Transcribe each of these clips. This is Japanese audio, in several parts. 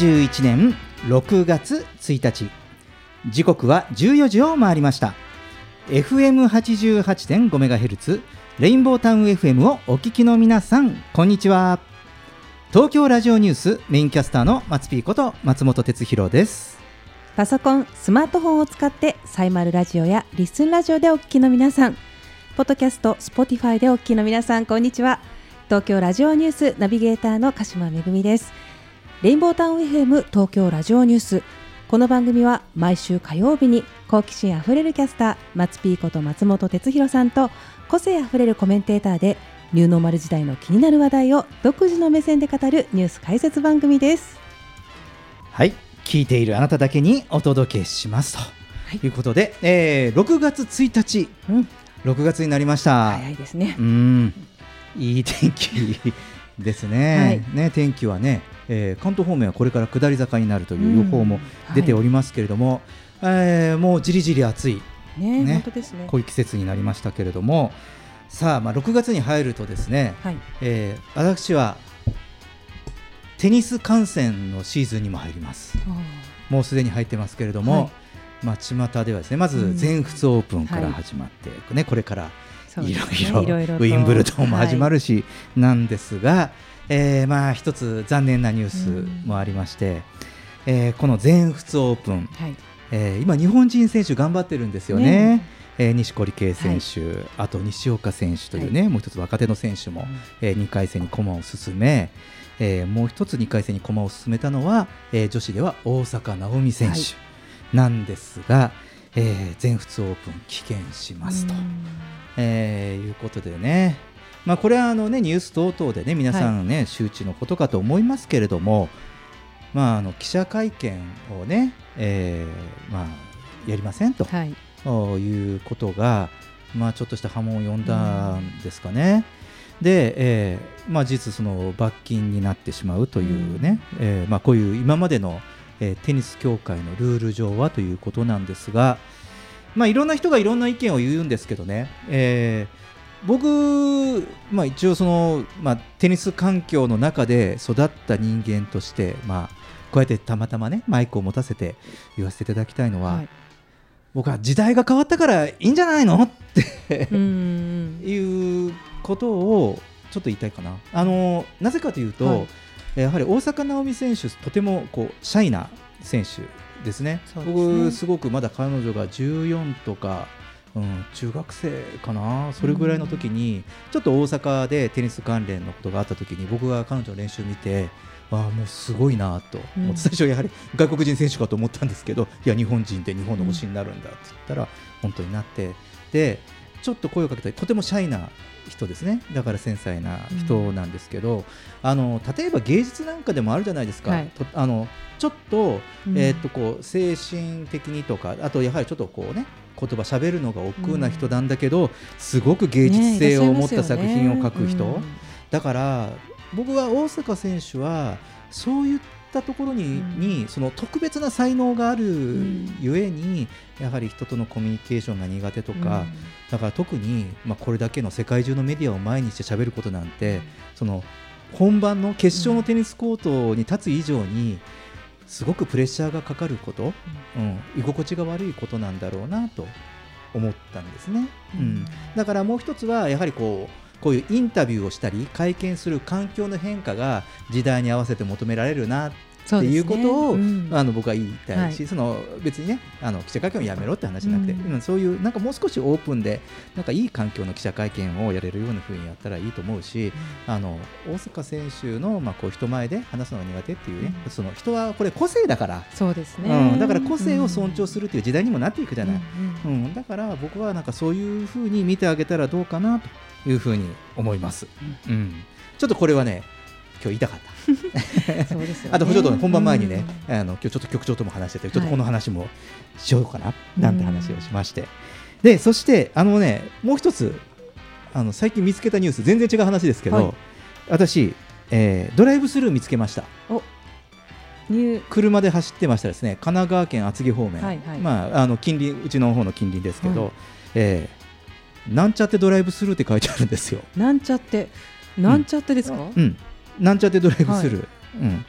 2021年6月1日。時刻は14時を回りました。FM88.5MHz レインボータウン FM をお聞きの皆さんこんにちは。東京ラジオニュースメインキャスターの松ピーこと松本哲弘です。パソコン、スマートフォンを使ってサイマルラジオやリスンラジオでお聞きの皆さん、ポッドキャスト、スポティファイでお聞きの皆さん、こんにちは。東京ラジオニュースナビゲーターの鹿島めぐみです。レインボータウン FM 東京ラジオニュース。この番組は毎週火曜日に好奇心あふれるキャスター、松ピーこと松本哲弘さんと個性あふれるコメンテーターでニューノーマル時代の気になる話題を独自の目線で語るニュース解説番組です。はい聞いているあなただけにお届けしますということで、えー6月1日うん、6月になりました、早いですねう。ん、いい天気ですね。ね、天気はね、えー関東方面はこれから下り坂になるという予報も出ておりますけれども、えーもうじりじり暑い。ね、ね。本当ですね。こういう季節になりましたけれども、さあ、まあ、6月に入るとですね、はい。えー私はテニス観戦のシーズンにも入ります。もうすでに入ってますけれども、はい。まあ巷ではですねまずうん。全仏オープンからはい。始まって、ねこれからいろいろウィンブルドンも始まるし、なんですが、えーまあ一つ残念なニュースもありまして、えーこの全仏オープン、はい。えー今日本人選手頑張ってるんですよね。ね。えー錦織圭選手、あと西岡選手というね、もう一つ若手の選手も、え2回戦に駒を進め、えーもう一つ2回戦に駒を進めたのは、えー女子では大坂なおみ選手なんですが、えー全仏オープン棄権しますと、えーいうことでね、まあ、これはあの、ね、ニュース等々でね皆さんね、周知のことかと思いますけれども、まあ、あの記者会見をね、えーまあ、やりませんと。はい。ということが、まあ、ちょっとした波紋を呼んだんですかね。で、えーまあ、実その罰金になってしまうというね、えーまあ、こういう今までの、えーテニス協会のルール上はということなんですが、まあ、いろんな人がいろんな意見を言うんですけどね、えー僕、まあ、一応その、まあ、テニス環境の中で育った人間として、まあ、こうやってたまたまねマイクを持たせて言わせていただきたいのは、はい僕は時代が変わったからいいんじゃないの？って。いうことをちょっと言いたいかな。あのなぜかというと、はいやはり大坂なおみ選手、とてもこうシャイな選手ですね。すね僕、すごくまだ彼女が14とか、うん、中学生かな、それぐらいの時に、ちょっと大阪でテニス関連のことがあった時に、僕が彼女の練習を見て、ああもうすごいなと、うん。最初やはり外国人選手かと思ったんですけどいや日本人で日本の星になるんだって言ったら、本当になって。でちょっと声をかけたとてもシャイな人ですね。だから繊細な人なんですけど、あの例えば芸術なんかでもあるじゃないですか、はい。とあのちょっと,、うん。えーっとこう精神的にとかあとやはりちょっとこうね言葉喋るのが億劫な人なんだけど、すごく芸術性を持った作品を書く人、うん。だから僕は大坂選手はそういったところに,、うん。にその特別な才能があるん。ゆえに、やはり人とのコミュニケーションが苦手とか、だから特に、まあ、これだけの世界中のメディアを前にして喋ることなんて、その本番の決勝のテニスコートに立つ以上に、すごくプレッシャーがかかること、うん、居心地が悪いことなんだろうなと思ったんですね。うん。だからもう一つはやはりこうこういうインタビューをしたり会見する環境の変化が時代に合わせて求められるなっていうことを、ねうん。あの僕は言いたいし、はい。その別にねあの記者会見をやめろって話じゃなくて、うんうんそういうなんかもう少しオープンでなんかいい環境の記者会見をやれるような風にやったらいいと思うし、あの大坂選手のまあこう人前で話すのが苦手っていうね、その人はこれ個性だから、そうですね、うん、だから個性を尊重するっていう時代にもなっていくじゃない。うんうんうん、だから僕はなんかそういうふうに見てあげたらどうかなというふうに思います。うん、ちょっとこれはね、今日言いたかった。そうですよね。あとちょっと本番前にね、あの今日ちょっと局長とも話してて、ちょっとこの話もしようかな、なんて話をしまして。で、そしてあのね、もう一つあの最近見つけたニュース、全然違う話ですけど、はい。私、えードライブスルー見つけました。車で走ってましたらですね。神奈川県厚木方面、はいはい。まあ、あの近隣うちの方の近隣ですけど、はい。えーなんちゃってドライブスルーって書いてあるんですよ。なんちゃって。なんちゃってですか、うん、なんちゃってドライブスルー。うん、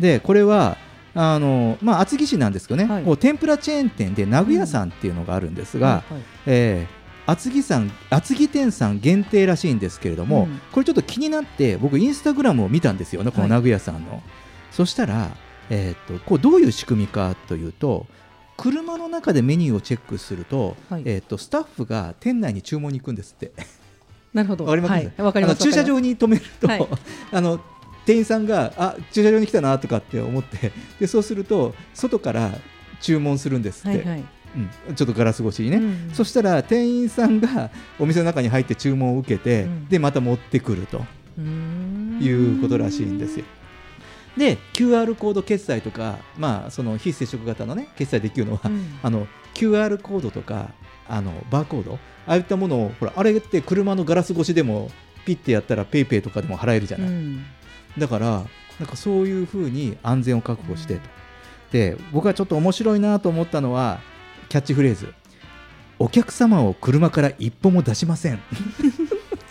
でこれはあの、まあ、厚木市なんですけどね、はい。こう天ぷらチェーン店で名古屋さんっていうのがあるんですが、はいはい。えー厚木さん厚木店さん限定らしいんですけれども、うん。これちょっと気になって僕インスタグラムを見たんですよねこの名古屋さんの、そしたら、えー、とこうどういう仕組みかというと車の中でメニューをチェックすると,、はい。えー、とスタッフが店内に注文に行くんですってなるほど。わかります、はい、あの駐車場に止めると、はい。あの店員さんがあ駐車場に来たなとかって思って でそうすると外から注文するんですって、はいはい。うん、ちょっとガラス越しにね、うんそしたら店員さんがお店の中に入って注文を受けて、うん。でまた持ってくると。いうことらしいんですよ。で QR コード決済とか、まあ、その非接触型の、ね、決済できるのは、うん。あの QR コードとかあのバーコード？ああいったものをほらあれって車のガラス越しでもピッてやったら PayPay ペイペイとかでも払えるじゃない、うん。だからなんかそういうふうに安全を確保してと、で僕はちょっと面白いなと思ったのはキャッチフレーズ。お客様を車から一歩も出しません。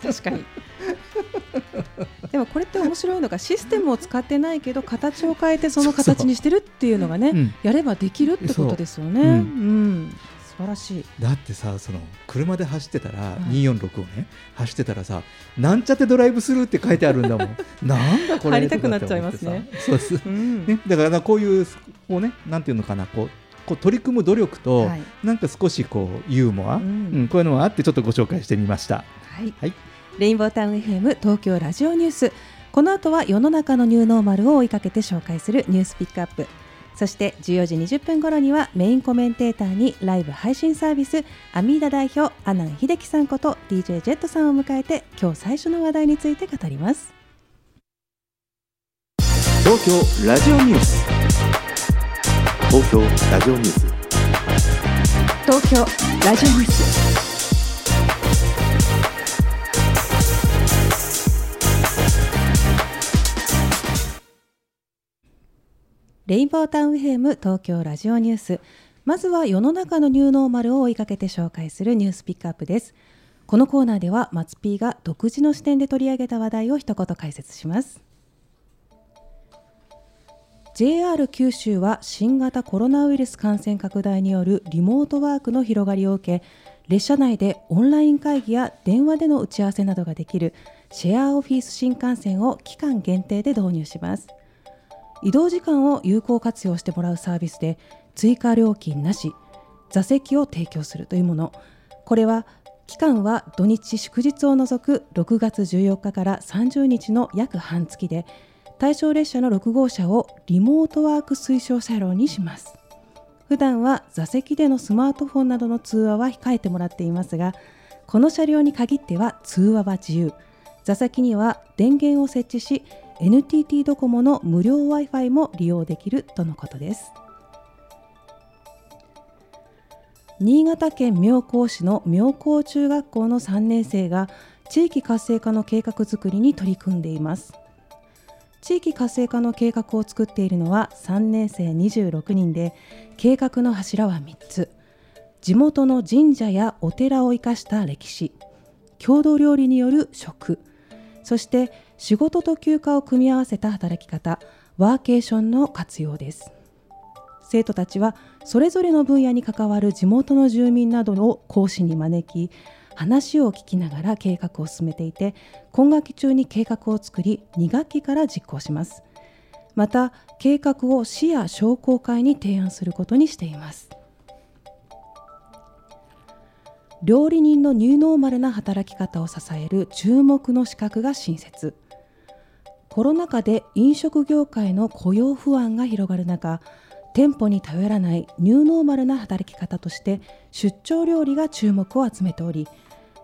確かに。でもこれって面白いのがシステムを使ってないけど形を変えてその形にしてるっていうのがねうん。やればできるってことですよね。そうううんん、素晴らしい。だってさその車で走ってたら、い246をね走ってたらさなんちゃってドライブスルーって書いてあるんだもん。なんだこれ？入りたくなっちゃいますね。そうです。うん。ね、だからなこういうこうねなんていうのかなこうこう取り組む努力と、はい。なんか少しこうユーモア、ううんんこういうのがあってちょっとご紹介してみました。はい、はい。レインボータウン FM 東京ラジオニュース。この後は世の中のニューノーマルを追いかけて紹介するニュースピックアップそして14時20分頃にはメインコメンテーターにライブ配信サービスアミーダ代表阿南秀樹さんこと DJ ジェットさんを迎えて今日最初の話題について語ります。東京ラジオニュース東京ラジオニュース。東京ラジオニュースレインボータウンヘム東京ラジオニュース。まずは世の中のニューノーマルを追いかけて紹介するニュースピックアップです。このコーナーでは松 P が独自の視点で取り上げた話題を一言解説します。JR 九州は新型コロナウイルス感染拡大によるリモートワークの広がりを受け列車内でオンライン会議や電話での打ち合わせなどができるシェアオフィス新幹線を期間限定で導入します。移動時間を有効活用してもらうサービスで追加料金なし座席を提供するというもの。これは期間は土日祝日を除く6月14日から30日の約半月で対象列車の6号車をリモートワーク推奨車両にします。普段は座席でのスマートフォンなどの通話は控えてもらっていますがこの車両に限っては通話は自由。座席には電源を設置し NTT ドコモの無料 Wi-Fi も利用できるとのことです。新潟県妙高市の妙高中学校の3年生が地域活性化の計画づくりに取り組んでいます。地域活性化の計画を作っているのは3年生26人で計画の柱は3つ。地元の神社やお寺を生かした歴史郷土料理による食そして仕事と休暇を組み合わせた働き方ワーケーションの活用です。生徒たちはそれぞれの分野に関わる地元の住民などを講師に招き話を聞きながら計画を進めていて今学期中に計画を作り2学期から実行します。また計画を市や商工会に提案することにしています。料理人のニューノーマルな働き方を支える注目の資格が新設。コロナ禍で飲食業界の雇用不安が広がる中店舗に頼らないニューノーマルな働き方として出張料理が注目を集めており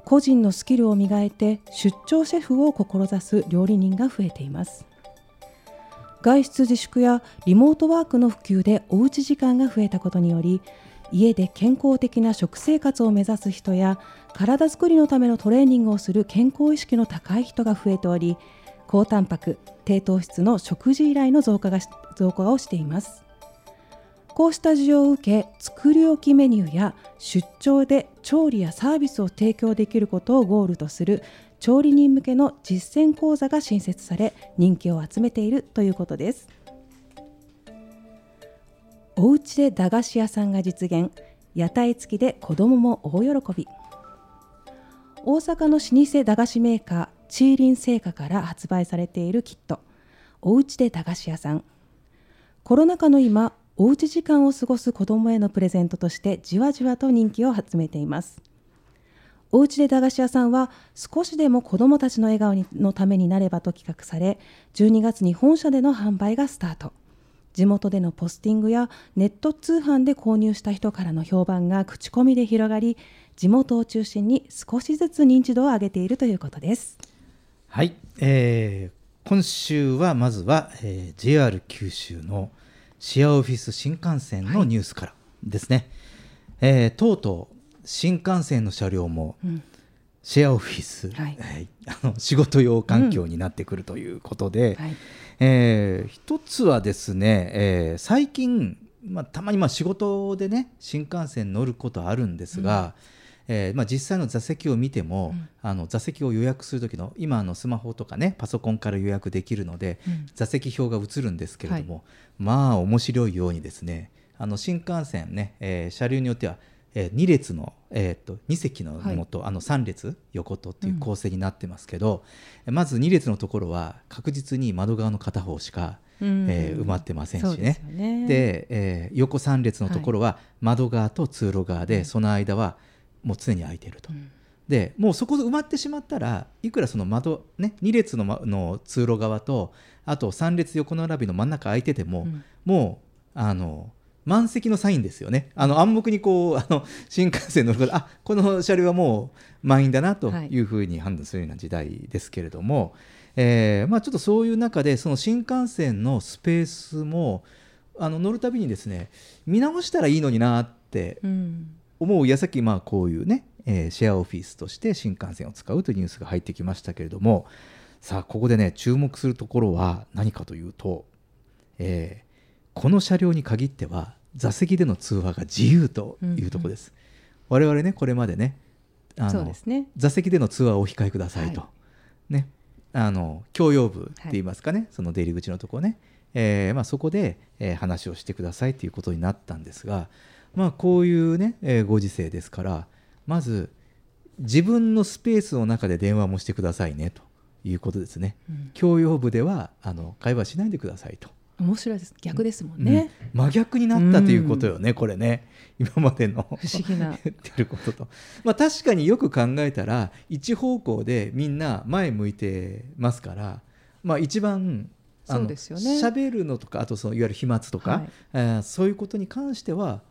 個人のスキルを磨いて出張シェフを志す料理人が増えています。外出自粛やリモートワークの普及でおうち時間が増えたことにより家で健康的な食生活を目指す人や体づくりのためのトレーニングをする健康意識の高い人が増えており高タンパク低糖質の食事依頼の増加が増加をしています。こうした需要を受け作り置きメニューや出張で調理やサービスを提供できることをゴールとする調理人向けの実践講座が新設され人気を集めているということです。おうちで駄菓子屋さんが実現。屋台付きで子どもも大喜び。大阪の老舗駄菓子メーカーチーリン製菓から発売されているキット。おうちで駄菓子屋さん。コロナ禍の今おうち時間を過ごす子どもへのプレゼントとしてじわじわと人気を集めています。おうちで駄菓子屋さんは少しでも子どもたちの笑顔のためになればと企画され12月に本社での販売がスタート。地元でのポスティングやネット通販で購入した人からの評判が口コミで広がり地元を中心に少しずつ認知度を上げているということです。はい、えー今週はまずは、えー JR 九州のシェアオフィス新幹線のニュースからですね、えーとうとう新幹線の車両もうん。シェアオフィス、はい。はいあの仕事用環境になってくるということで、はい。えー一つはですね、えー最近、まあ、たまにまあ仕事でね新幹線乗ることあるんですが、えーまあ、実際の座席を見ても、あの座席を予約する時の今あのスマホとかねパソコンから予約できるので、うん。座席表が映るんですけれども、まあ面白いようにですねあの新幹線ね、えー車両によっては、え2列の、えー、と2席のものと、あの3列横とっていう構成になってますけど、まず2列のところは確実に窓側の片方しか、うん。えー埋まってませんしそうですね。で、えー横3列のところは窓側と通路側で、その間はもう常に空いていると。でもうそこで埋まってしまったらいくらその窓、ね、2列の,、ま、の通路側とあと3列横並びの真ん中空いてても、うん。もうあの満席のサインですよね。あの暗黙にこうあの新幹線乗るからあこの車両はもう満員だなとはい。いうふうに判断するような時代ですけれども、えーまあ、ちょっとそういう中でその新幹線のスペースもあの乗るたびにですね見直したらいいのになってうん思う矢先、まあ、こういうね、えーシェアオフィスとして新幹線を使うというニュースが入ってきましたけれどもさあここでね注目するところは何かというと、えーこの車両に限っては座席での通話が自由というところです、我々ねこれまでねあのね。座席での通話をお控えくださいと、はね。あの共用部って言いますかね、その出入り口のところね、えーまあ、そこで、えー話をしてくださいということになったんですが、まあ、こういうね、えーご時世ですからまず自分のスペースの中で電話もしてくださいねということですね、共用部ではあの会話しないでくださいと。面白いです。逆ですもんね、うん。真逆になったということよね、これね。今までの 不思議な。言ってることと、まあ、確かによく考えたら一方向でみんな前向いてますから、まあ、一番あのそうですよね。喋るのとかあとそのいわゆる飛沫とか、はい。えーそういうことに関しては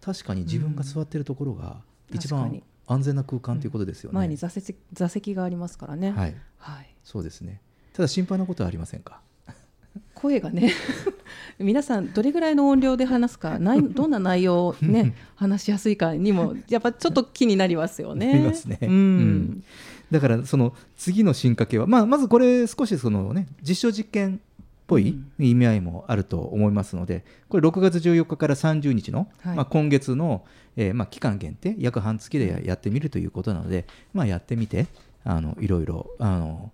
確かに自分が座ってるところが一番安全な空間ということですよね。前に座席座席がありますからね、はい、はい、そうですね。ただ心配なことはありませんか？声がね 皆さんどれぐらいの音量で話すかない どんな内容をね話しやすいかにもやっぱちょっと気になりますよね。なりますね。うん。うん。だからその次の進化系は、まあ、まずこれ少しその、ね、実証実験っぽい意味合いもあると思いますのでこれ6月14日から30日の、はい。まあ、今月の、えーまあ、期間限定約半月でやってみるということなので、まあ、やってみてあのいろいろあの、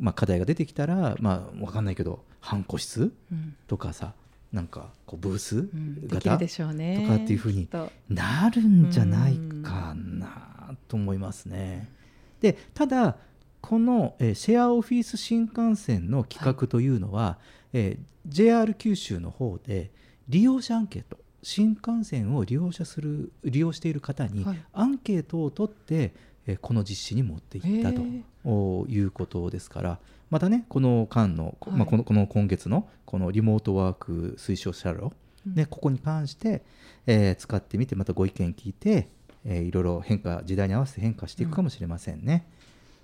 まあ、課題が出てきたら、まあ、分かんないけど半個室うん。とかさなんかこうブース型。とかっていうふうになるんじゃないかなと思いますね。でただこの、えーシェアオフィス新幹線の企画というのは、えー JR 九州の方で利用者アンケート新幹線を利用者する利用している方にはい。アンケートを取って、えーこの実施に持っていったということですからまたねこの間の、こはい。まあ、このこの今月のこのリモートワーク推奨車両、ね、ここに関して、えー使ってみてまたご意見聞いて、えーいろいろ変化時代に合わせて変化していくかもしれませんね。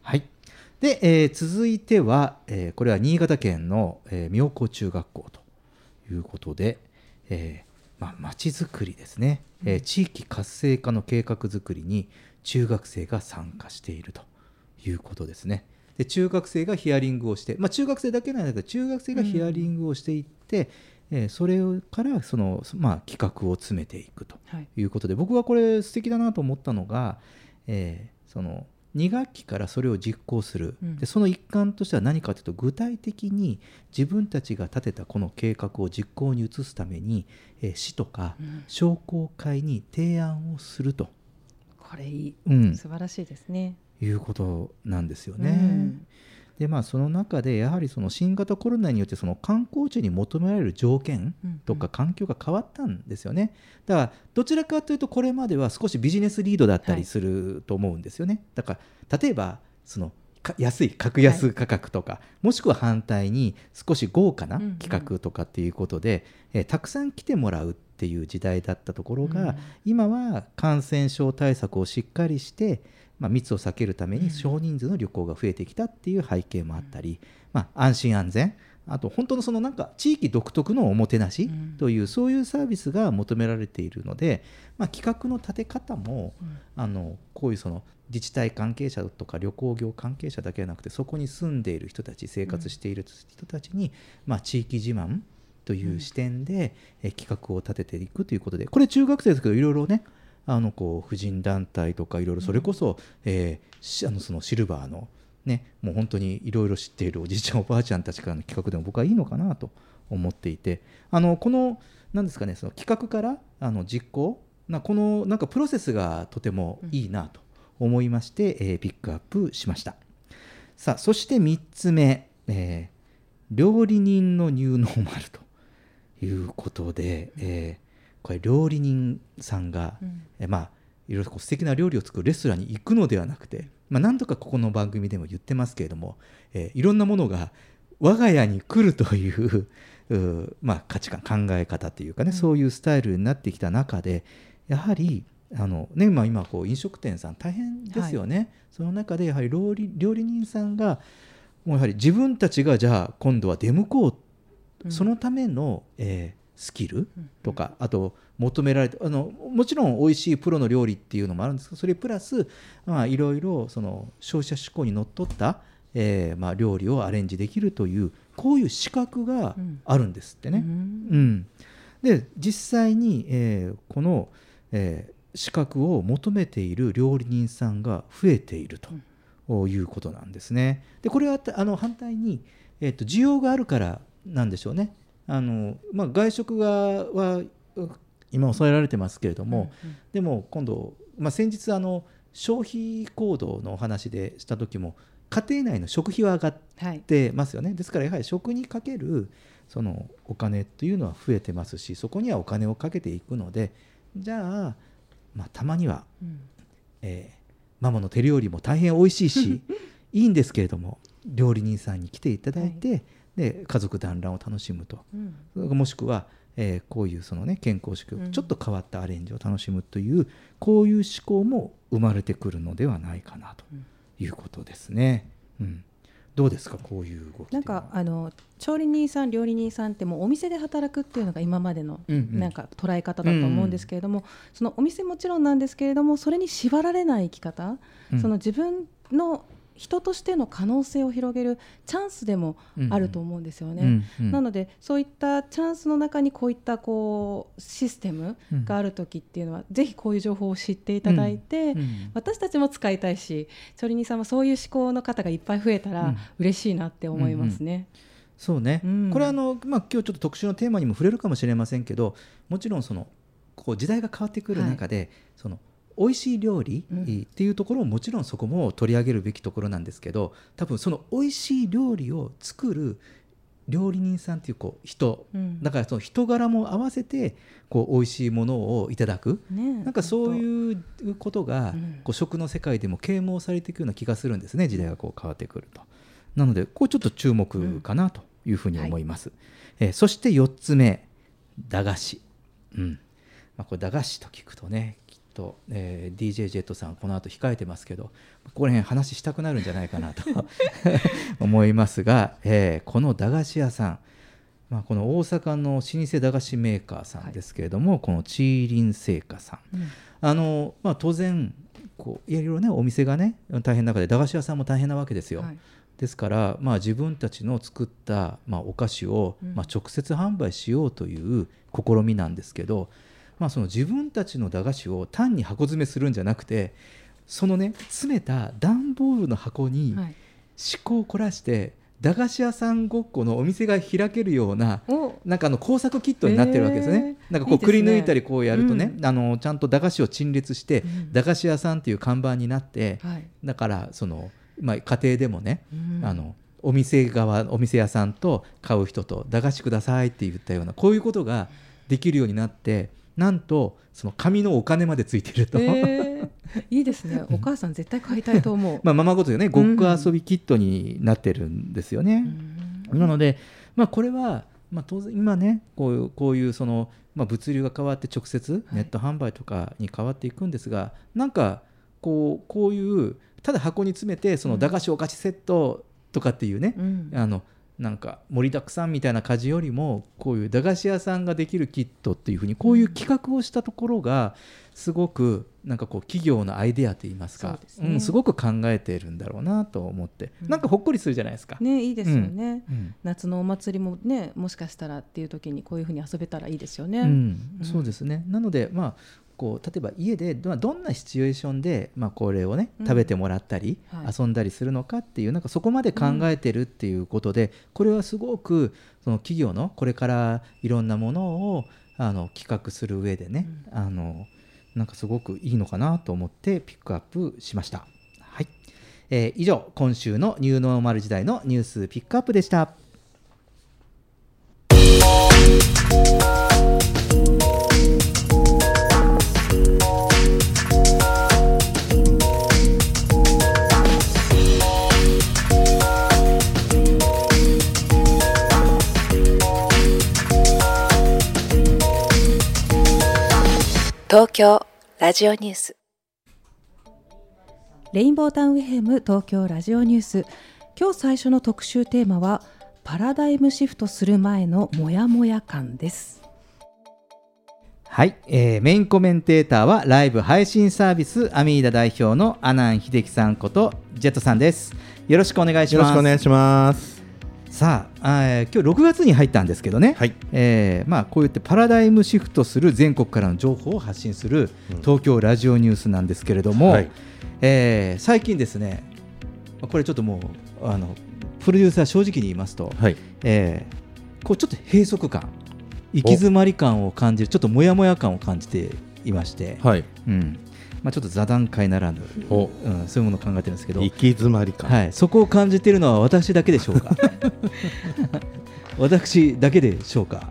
はいで、えー続いては、えーこれは新潟県の、えー妙高中学校ということで、えーまあ、町づくりですね、えー地域活性化の計画づくりに中学生が参加しているということですね。で中学生がヒアリングをして、まあ、中学生だけなんだけど中学生がヒアリングをしていって、えーそれからその、まあ、企画を詰めていくとはいいうことで僕はこれ素敵だなと思ったのが、えーその2学期からそれを実行する、うん。でその一環としては何かというと具体的に自分たちが立てたこの計画を実行に移すために、えー市とかうん。商工会に提案をすると、これいい、うん。素晴らしいですね。いうことなんですよね。うんでまあその中でやはりその新型コロナによってその観光地に求められる条件とか環境が変わったんですよね。だからどちらかというとこれまでは少しビジネスリードだったりすると思うんですよね。だから例えばそのか安い格安価格とか、もしくは反対に少し豪華なうんうん企画とかっていうことで、えーたくさん来てもらうっていう時代だったところが、うん今は感染症対策をしっかりして、まあ、密を避けるためうん。に少人数の旅行が増えてきたっていう背景もあったり、まあ、安心安全。あと本当のそのなんか地域独特のおもてなしうん。というそういうサービスが求められているので、まあ、企画の立て方もうん。あのこういうその自治体関係者とか旅行業関係者だけじゃなくてそこに住んでいる人たち生活している人たちに、まあ、地域自慢という視点で、え企画を立てていくということでこれ中学生ですけどいろいろねあのこう婦人団体とかいろいろそれこそ、えーしあのそのシルバーのねもう本当にいろいろ知っているおじいちゃん おばあちゃんたちからの企画でも僕はいいのかなと思っていてあのこの何ですかねその企画からあの実行なこのなんかプロセスがとてもいいなと思いまして、えーピックアップしました。さあそして3つ目、えー料理人のニューノーマルということで、えーこれ料理人さんが、うん。えーまあいろいろこう素敵な料理を作るレストランに行くのではなくて、まあ、何度かここの番組でも言ってますけれども、えーいろんなものが我が家に来るという うーまあ、価値観考え方というかね、そういうスタイルになってきた中でやはりあの、ねまあ、今こう飲食店さん大変ですよね、その中でやはり料理料理人さんがもうやはり自分たちがじゃあ今度は出向こう、そのための、えースキルとか、あと求められてあのもちろん美味しいプロの料理っていうのもあるんですけどそれプラス、まあ、いろいろその消費者志向にのっとった、えーまあ、料理をアレンジできるというこういう資格があるんですってね。ううんんで実際に、えーこの、えー資格を求めている料理人さんが増えているということなんですね。でこれはあの反対に、えー、と需要があるからなんでしょうね。あのまあ、外食がはう今抑えられてますけれども、でも今度、まあ、先日あの消費行動のお話でした時も家庭内の食費は上がっはい。てますよね。ですからやはり食にかけるそのお金というのは増えてますしそこにはお金をかけていくのでじゃあ、まあ、たまには、うん。えーママの手料理も大変美味しいし いいんですけれども料理人さんに来ていただいて、で家族団らんを楽しむと。うん。もしくは、えーこういうその、ね、健康食、うん。ちょっと変わったアレンジを楽しむというこういう思考も生まれてくるのではないかなということですね。うん、どうですかこういう動きないんかあの調理人さん料理人さんってもうお店で働くっていうのが今までのうんうん。なんか捉え方だと思うんですけれども、そのお店もちろんなんですけれどもそれに縛られない生き方、うん。その自分の人としての可能性を広げるチャンスでもあると思うんですよね。うんうん。なのでそういったチャンスの中にこういったこうシステムがある時っていうのは、ぜひこういう情報を知っていただいて、うん私たちも使いたいし調理人さんもそういう思考の方がいっぱい増えたらうん。嬉しいなって思いますね。そうね、うん。これはあの、まあ、今日ちょっと特集のテーマにも触れるかもしれませんけどもちろんそのこう時代が変わってくる中で、その美味しい料理っていうところももちろんそこも取り上げるべきところなんですけど多分その美味しい料理を作る料理人さんっていうこう人、うんだからその人柄も合わせてこう美味しいものをいただく、ねなんかそういうことが、うんこう食の世界でも啓蒙されていくような気がするんですね時代がこう変わってくると。なのでこうちょっと注目かなというふうに思います。えーそして4つ目駄菓子。うんまあ、これ駄菓子と聞くとねと、えー DJ ジェットさんこの後控えてますけどここら辺話したくなるんじゃないかなと 思いますが、えーこの駄菓子屋さんまあ、この大阪の老舗駄菓子メーカーさんですけれども、このチーリン製菓さん、あのまあ、当然こういろいろねお店がね大変な中で駄菓子屋さんも大変なわけですよ。はい。ですから、まあ、自分たちの作った、まあ、お菓子を、まあ、直接販売しようという試みなんですけど、まあ、その自分たちの駄菓子を単に箱詰めするんじゃなくてそのね詰めた段ボールの箱にはい。思考を凝らして駄菓子屋さんごっこのお店が開けるようなお。なんかあの工作キットになってるわけですね。なんかこうくり抜いたりこうやるとね、うあのちゃんと駄菓子を陳列して、うん。駄菓子屋さんっていう看板になって、はい。だからそのまあ家庭でもね、うん。あのお店側お店屋さんと買う人と駄菓子くださいって言ったようなこういうことができるようになってなんとその紙のお金までついてると。えー。いいですね。お母さん絶対買いたいと思う。まあ、ままごとでねごっく遊びキットになってるんですよね。なので、まあ、これは、まあ、当然今ねこういうこういうその、まあ、物流が変わって直接ネット販売とかに変わっていくんですが、なんかこうこういうただ箱に詰めてその駄菓子お菓子セットとかっていうね、うん。あのなんか盛りだくさんみたいな家事よりもこういう駄菓子屋さんができるキットっていうふうにこういう企画をしたところがすごくなんかこう企業のアイデアといいますかすね。ん、すごく考えてるんだろうなと思って、なんかほっこりするじゃないですか。ねいいですよね、うん。夏のお祭りもねもしかしたらっていう時にこういうふうに遊べたらいいですよね、うん。そうですね。なのでまあこう例えば家でどどんなシチュエーションで、まあ、これをねうん。食べてもらったり、はい。遊んだりするのかっていうなんかそこまで考えてるっていうことで、これはすごくその企業のこれからいろんなものをあの企画する上でね、あのなんかすごくいいのかなと思ってピックアップしました。はい。えー以上今週のニューノーマル時代のニュースピックアップでした。東京ラジオニュース。レインボータウン FM 東京ラジオニュース。今日最初の特集テーマはパラダイムシフトする前のモヤモヤ感です。はい、えーメインコメンテーターはライブ配信サービスアミーダ代表の阿南秀樹さんことジェットさんです。よろしくお願いしよろますしくお願いします。さあ、えー今日6月に入ったんですけどね、はい。えーまあ、こうやってパラダイムシフトする全国からの情報を発信する東京ラジオニュースなんですけれども、はい。えー最近ですねこれちょっともうあのプロデューサー正直に言いますと、はい。えーこうちょっと閉塞感行き詰まり感を感じるちょっとモヤモヤ感を感じていまして、はい。うんまあ、ちょっと座談会ならぬ、お。うん、そういうものを考えてるんですけど、行き詰まり感。はい、そこを感じているのは私だけでしょうか？私だけでしょうか？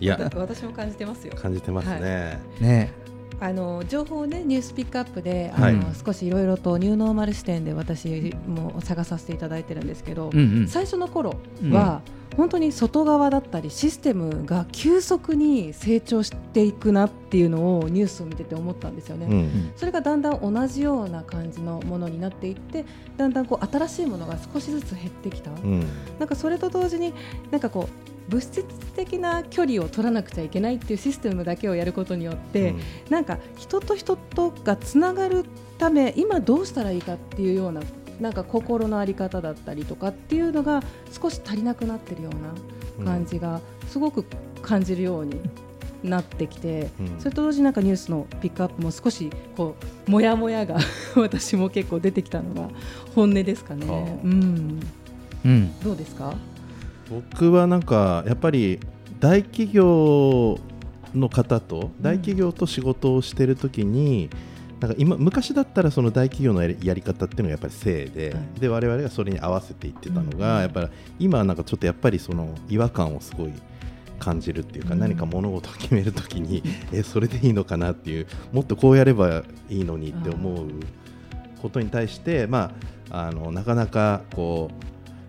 いや、私も感じてますよ。感じてますね。ねあの情報をねニュースピックアップで、はいあの少しいろいろとニューノーマル視点で私も探させていただいてるんですけど、うんうん最初の頃は、本当に外側だったりシステムが急速に成長していくなっていうのをニュースを見てて思ったんですよね。うん。それがだんだん同じような感じのものになっていってだんだんこう新しいものが少しずつ減ってきた、うん。なんかそれと同時になんかこう物質的な距離を取らなくちゃいけないっていうシステムだけをやることによって、なんか人と人とがつながるため今どうしたらいいかっていうようななんか心の在り方だったりとかっていうのが少し足りなくなってるような感じがすごく感じるようになってきて、うん。それと同時になんかニュースのピックアップも少しこうもやもやが 私も結構出てきたのが本音ですかね。はあ。うん、うん。どうですか？僕はなんかやっぱり大企業の方と大企業と仕事をしてるときに、なんか今昔だったらその大企業のやり方っていうのがやっぱり正で、で我々がそれに合わせていってたのが、やっぱり今はなんかちょっとやっぱりその違和感をすごい感じるっていうか、何か物事を決めるときに えそれでいいのかなっていうもっとこうやればいいのにって思うことに対して、まあ、あのなかなかこう、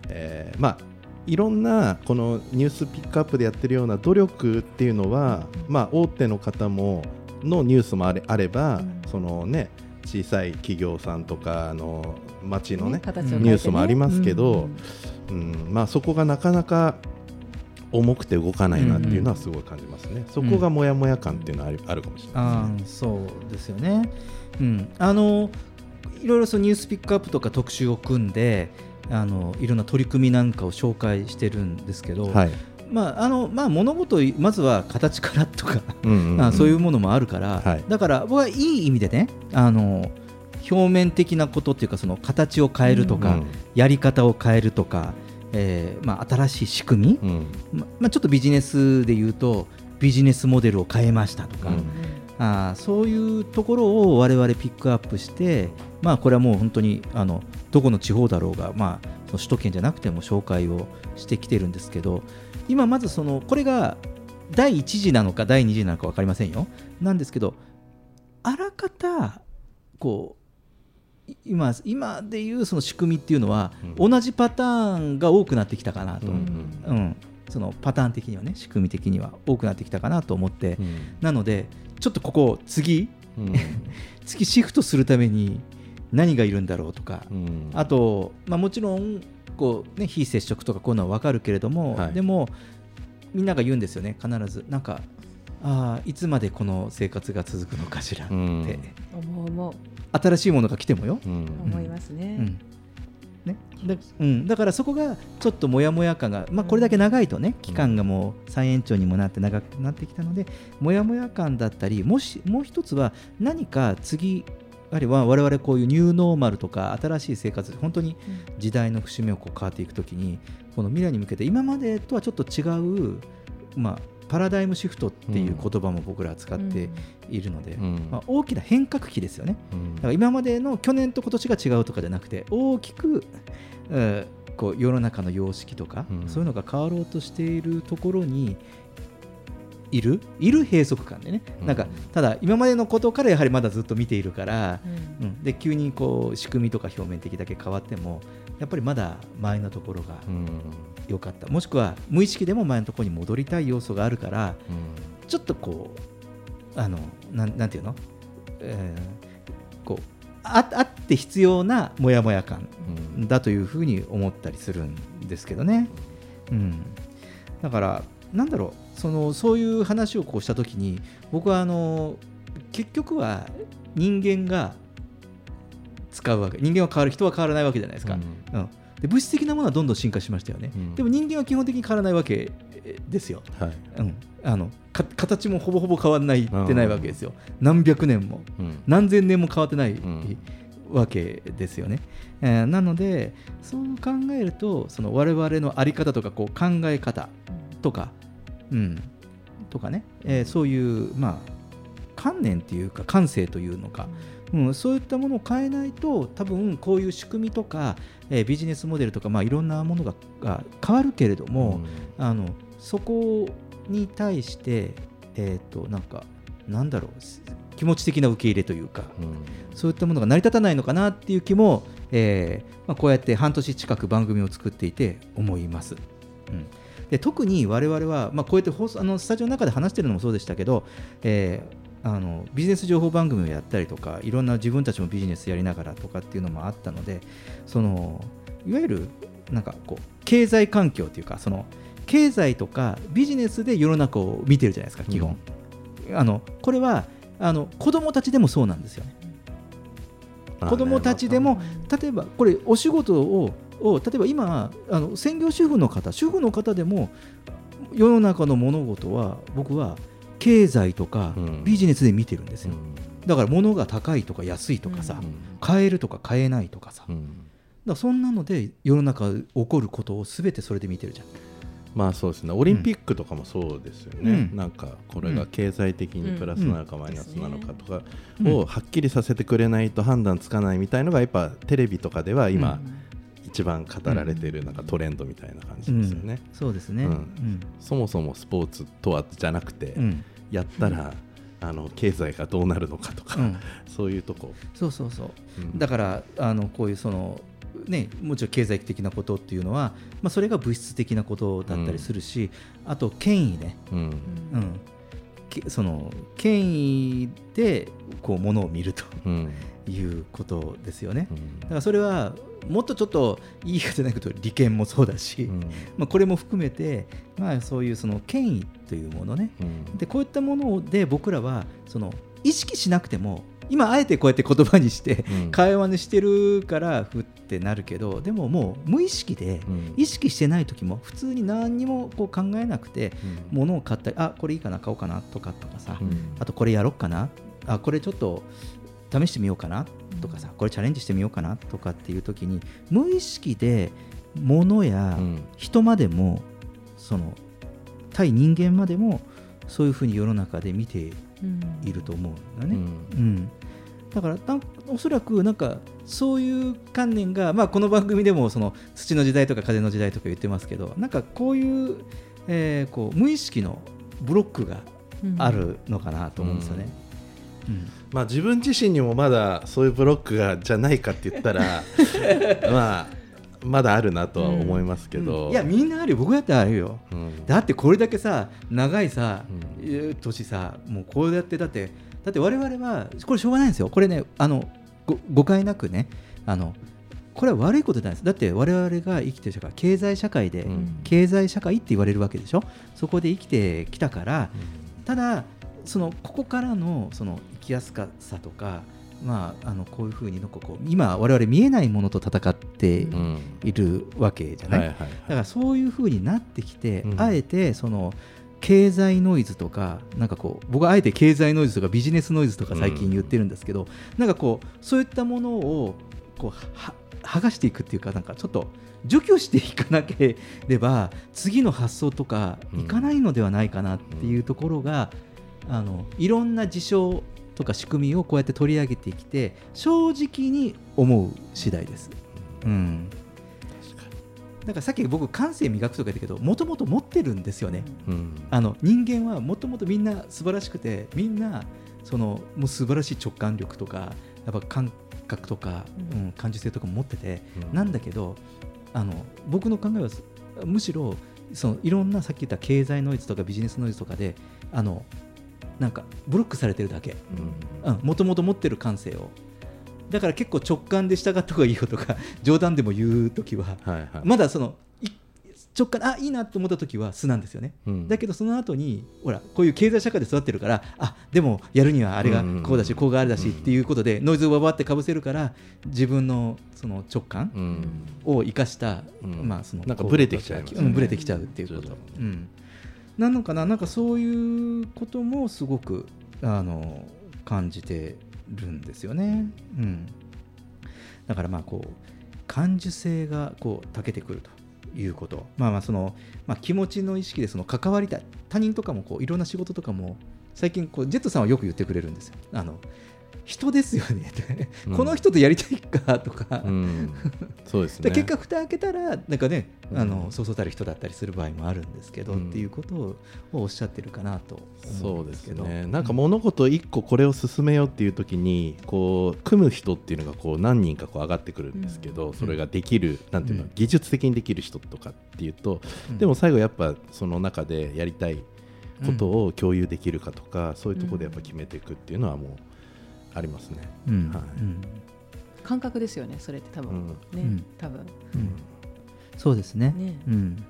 えーまあいろんなこのニュースピックアップでやってるような努力っていうのは、まあ、大手の方ものニュースもあれあれば、そのね小さい企業さんとかあの町のねニュースもありますけど、うん。まあ、そこがなかなか重くて動かないなっていうのはすごい感じますね、そこがモヤモヤ感っていうのはあるかもしれない。あーそうですよね。うん、あのいろいろそのニュースピックアップとか特集を組んであのいろんな取り組みなんかを紹介してるんですけど、はい。まああのまあ、物事をまずは形からとか、うんうんうん。あそういうものもあるから、はい。だから僕はいい意味でねあの表面的なことっていうかその形を変えるとか、うんやり方を変えるとか、えーまあ、新しい仕組み、うん。ままあ、ちょっとビジネスで言うとビジネスモデルを変えましたとか、うん。あーそういうところを我々ピックアップして、まあ、これはもう本当にあのどこの地方だろうが、まあ、その首都圏じゃなくても紹介をしてきてるんですけど今まずそのこれが第1次なのか第2次なのか分かりませんよ。なんですけどあらかたこうい今今でいうその仕組みっていうのは、同じパターンが多くなってきたかなと、ううんん。そのパターン的にはね仕組み的には多くなってきたかなと思って、うん。なのでちょっとここ次。うん。次シフトするために何がいるんだろうとか、うん。あと、まあ、もちろんこう、ね、非接触とかこういうのは分かるけれども、はい。でもみんなが言うんですよね必ず。なんかあーいつまでこの生活が続くのかしらって、うん。思う思う。新しいものが来てもよ、うん。思いますね。うん。ね。だうん、だからそこがちょっともやもや感が、まあ、これだけ長いとね期間がもう再延長にもなって長くなってきたのでもやもや感だったりもしもう一つは何か次あるいは我々こういうニューノーマルとか新しい生活本当に時代の節目をこう変わっていくときにこの未来に向けて今までとはちょっと違う、まあ、パラダイムシフトっていう言葉も僕らは使っているので、うん。まあ、大きな変革期ですよね。うん。だから今までの去年と今年が違うとかじゃなくて大きく、えーこう世の中の様式とか、うん。そういうのが変わろうとしているところにいる？いる閉塞感でね、うん。なんかただ今までのことからやはりまだずっと見ているから、うん。うん。で急にこう仕組みとか表面的だけ変わってもやっぱりまだ前のところがうん。良かった、もしくは無意識でも前のところに戻りたい要素があるからうん。ちょっとこうあのなんなんていうの、えーこうああって必要なモヤモヤ感うん。だというふうに思ったりするんですけどね。うん、だからなんだろうそのそういう話をこうした時に僕はあの結局は人間が使うわけ人間は変わる人は変わらないわけじゃないですか。うん。で物質的なものはどんどん進化しましたよね、うん。でも人間は基本的に変わらないわけですよ。はい。うん、あのか形もほぼほぼ変わらないうんってないわけですよ。何百年もうん。何千年も変わってない、ん。わけですよね。えーなのでそう考えるとその我々の在り方とかこう考え方とか、うん、とかね、えーそういうまあ観念っていうか感性というのか、うん、そういったものを変えないと多分こういう仕組みとか、えービジネスモデルとか、まあ、いろんなものがが変わるけれども、あのそこに対して、えー、となんかなんだろう気持ち的な受け入れというか、うん。そういったものが成り立たないのかなっていう気も、えーまあ、こうやって半年近く番組を作っていて思います。うん、で特に我々は、まあ、こうやって放送あのスタジオの中で話してるのもそうでしたけど、えーあのビジネス情報番組をやったりとかいろんな自分たちもビジネスやりながらとかっていうのもあったのでそのいわゆるなんかこう経済環境というかその経済とかビジネスで世の中を見てるじゃないですか基本、あのこれはあの子供たちでもそうなんですよね。子供たちでも例えばこれお仕事をを例えば今あの専業主婦の方主婦の方でも世の中の物事は僕は経済とかうん。ビジネスで見てるんですよ、うん。だから物が高いとか安いとかさ、うん。買えるとか買えないとかさ、うん。らそんなので世の中起こることを全てそれで見てるじゃん。まあそうですね。オリンピックとかもそうですよね、うん。なんかこれが経済的にプラスなのかマイナスなのかとかうん。をはっきりさせてくれないと判断つかないみたいのがやっぱテレビとかでは今一番語られているなんかトレンドみたいな感じですよね、うん。そうですね。うん。うん。そもそもスポーツとはじゃなくて、うん。やったら、あの経済がどうなるのかとか、うん。そういうとこ、そうそうそう。うん。だからあのこういうそのね、もちろん経済的なことっていうのは、まあ、それが物質的なことだったりするし、あと権威ね、うん。うん、けその権威でこうものを見るとうん。いうことですよね。うん。だからそれはもっとちょっといい言い方じゃないけど利権もそうだし、うん。まあ、これも含めて、まあ、そういうその権威というものね。うん。でこういったもので僕らはその意識しなくても今あえてこうやって言葉にしてうん。会話にしてるからふってなるけどでももう無意識でうん。意識してない時も普通に何にもこう考えなくてうん。物を買ったりあこれいいかな買おうかなとかとかさ、うん。あとこれやろうかなあこれちょっと試してみようかなとかさこれチャレンジしてみようかなとかっていう時に無意識で物やうん。人までもその対人間までもそういうふうに世の中で見ていると思うんだね。うん。うん。だからおそらくなんかそういう観念が、まあ、この番組でもその土の時代とか風の時代とか言ってますけどなんかこういう,、えーこう無意識のブロックがあるのかなと思うんですよね。うん。まあ、自分自身にもまだそういうブロックがじゃないかって言ったら まあまだあるなとは思いますけど、いやみんなあるよ。僕だってあるよ。うん。だってこれだけさ長いさ、うん。えー年さもうこうやってだってだって我々はこれしょうがないんですよ。これねあのご誤解なくねあのこれは悪いことじゃないです。だって我々が生きてる社会経済社会で、うん。経済社会って言われるわけでしょ？そこで生きてきたからただそのここからのその生きやすかさとかまああのこういうふうになんかこう今我々見えないものと戦ってうん。いるわけじゃない、はいはいはい。だからそういう風になってきて、うん。あえてその経済ノイズとかなんかこう僕はあえて経済ノイズとかビジネスノイズとか最近言ってるんですけど、なんかこうそういったものをこうは剥がしていくっていうかなんかちょっと除去していかなければ次の発想とかいかないのではないかなっていうところが、あのいろんな事象とか仕組みをこうやって取り上げてきて正直に思う次第です。うん。だからさっき僕感性磨くとか言ったけどもともと持ってるんですよね、うん。あの人間はもともとみんな素晴らしくてみんなそのもう素晴らしい直感力とかやっぱ感覚とか、ううん感受性とかも持ってて、うん。なんだけどあの僕の考えはむしろそのいろんなさっき言った経済ノイズとかビジネスノイズとかであのなんかブロックされてるだけ。もともと持ってる感性を。だから結構直感で従った方がいいよとか 冗談でも言う時は。はいはい。まだそのい直感あいいなと思った時は素なんですよね、うん。だけどその後にほらこういう経済社会で育ってるからあでもやるにはあれがこうだし、うん。こうがあれだし、うん。っていうことでノイズをばばってかぶせるから自分のその直感うん。を生かした、うん。まあそのなんかブレてきちゃいますね。うんブレてきちゃうっていうこと、うん、なのかな？なんかそういうこともすごくあの感じてるんですよね、うん、だからまあこう感受性がこう長けてくるということ、まあ、まあその、まあ、気持ちの意識でその関わりたい他人とかもこういろんな仕事とかも最近こうジェットさんはよく言ってくれるんですよ。あの人ですよねこの人とやりたいかとか、うん。そうですね。で結果蓋開けたらなんかね、うん。あのそうそうたる人だったりする場合もあるんですけど、うん。っていうことをおっしゃってるかなと思そううんですけど。ね。なんか物事一個これを進めようっていう時にこう組む人っていうのがこう何人かこう上がってくるんですけど、それができるなんていうの、うん。技術的にできる人とかっていうと、うん。でも最後やっぱその中でやりたいことを共有できるかとか、そういうところでやっぱ決めていくっていうのはもうありますね。うん。はい。うん。感覚ですよねそれって多分、うん。ね、うん。多分。うん。そうですね。ね。うん、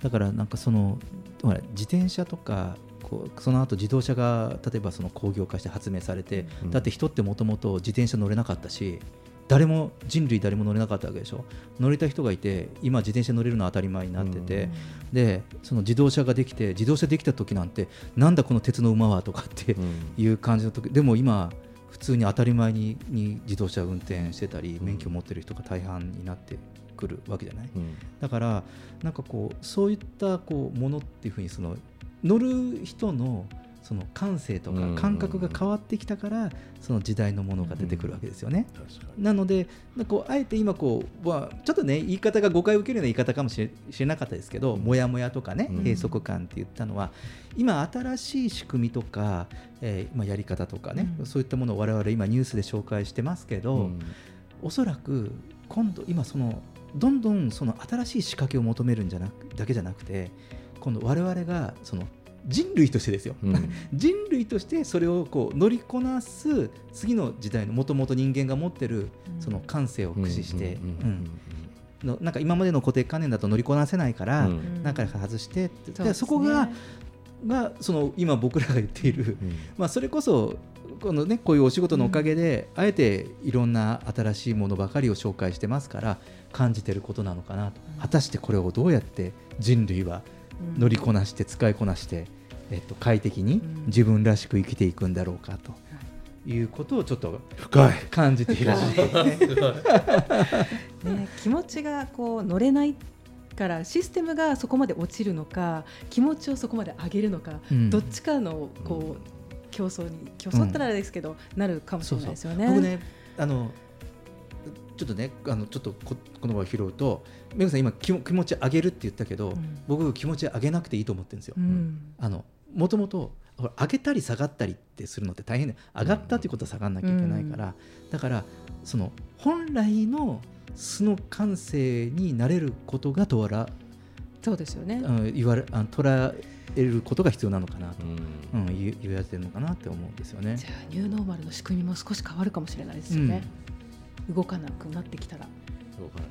だからなんかそのほら自転車とかこうその後自動車が例えばその工業化して発明されて、うん。だって人ってもともと自転車乗れなかったし誰も人類誰も乗れなかったわけでしょ？乗れた人がいて今自転車乗れるのは当たり前になってて、でその自動車ができて自動車できた時なんてなんだこの鉄の馬はとかってうん。いう感じの時でも今普通に当たり前にに自動車運転してたりうん。免許持ってる人が大半になってくるわけじゃない？うん。だからなんかこうそういったこうものっていうふうにその乗る人のその感性とうん。か感覚が変わってきたからその時代のものが出てくるわけですよね。なのでこうあえて今こうはちょっとね言い方が誤解を受けるような言い方かもしれ知れなかったですけど、もやもやとかねうん。閉塞感って言ったのは今新しい仕組みとか、えーまあ、やり方とかね、うん。そういったものを我々今ニュースで紹介してますけど、うん。おそらく今度今そのどんどんその新しい仕掛けを求めるんじゃなくだけじゃなくて今度我々がその人類としてですよ、うん。人類としてそれをこう乗りこなす次の時代のもともと人間が持ってるその感性を駆使して、うんうんのなんか今までの固定観念だと乗りこなせないから、うん。か外してって。そこががその今僕らが言っている、うん。まあ、それこそこの、ね、こういうお仕事のおかげで、あえていろんな新しいものばかりを紹介してますから感じてることなのかなと、果たしてこれをどうやって人類は乗りこなして使いこなして、えっと、快適にうん。自分らしく生きていくんだろうかとい。うことをちょっと深い。感じている時期ですね。ね、気持ちがこう乗れないからシステムがそこまで落ちるのか気持ちをそこまで上げるのか、うん。どっちかのこう競争に競争ったらあれですけど、なるかもしれないですよね。僕ねあのちょっとねあのちょっとここの場を拾うとメグさん今気も気持ち上げるって言ったけど、うん。僕気持ち上げなくていいと思ってるんですよ。うん。あのもともと上げたり下がったりってするのって大変で上がったっていうことは下がんなきゃいけないから、だからその本来の素の感性になれることがとら、そうですよね。うん、言われあの捉えることが必要なのかなと、うんうん言言われてるのかなって思うんですよねじ。ゃあニューノーマルの仕組みも少し変わるかもしれないですよね。動かなくなってきたら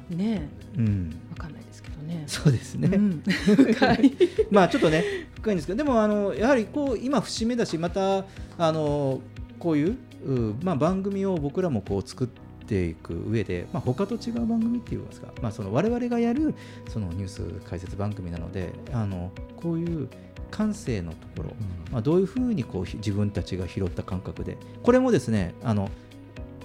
ねうん、えわかんないですけどね。そうですね。うん深い。まあちょっとね深いんですけどでもあのやはりこう今節目だしまたあのこういううまあ、番組を僕らもこう作っていく上で、まあ、他と違う番組っていうんですか、まあ、その我々がやるそのニュース解説番組なのであのこういう感性のところ、まあ、どういうふうにこうひ自分たちが拾った感覚でこれもですねあの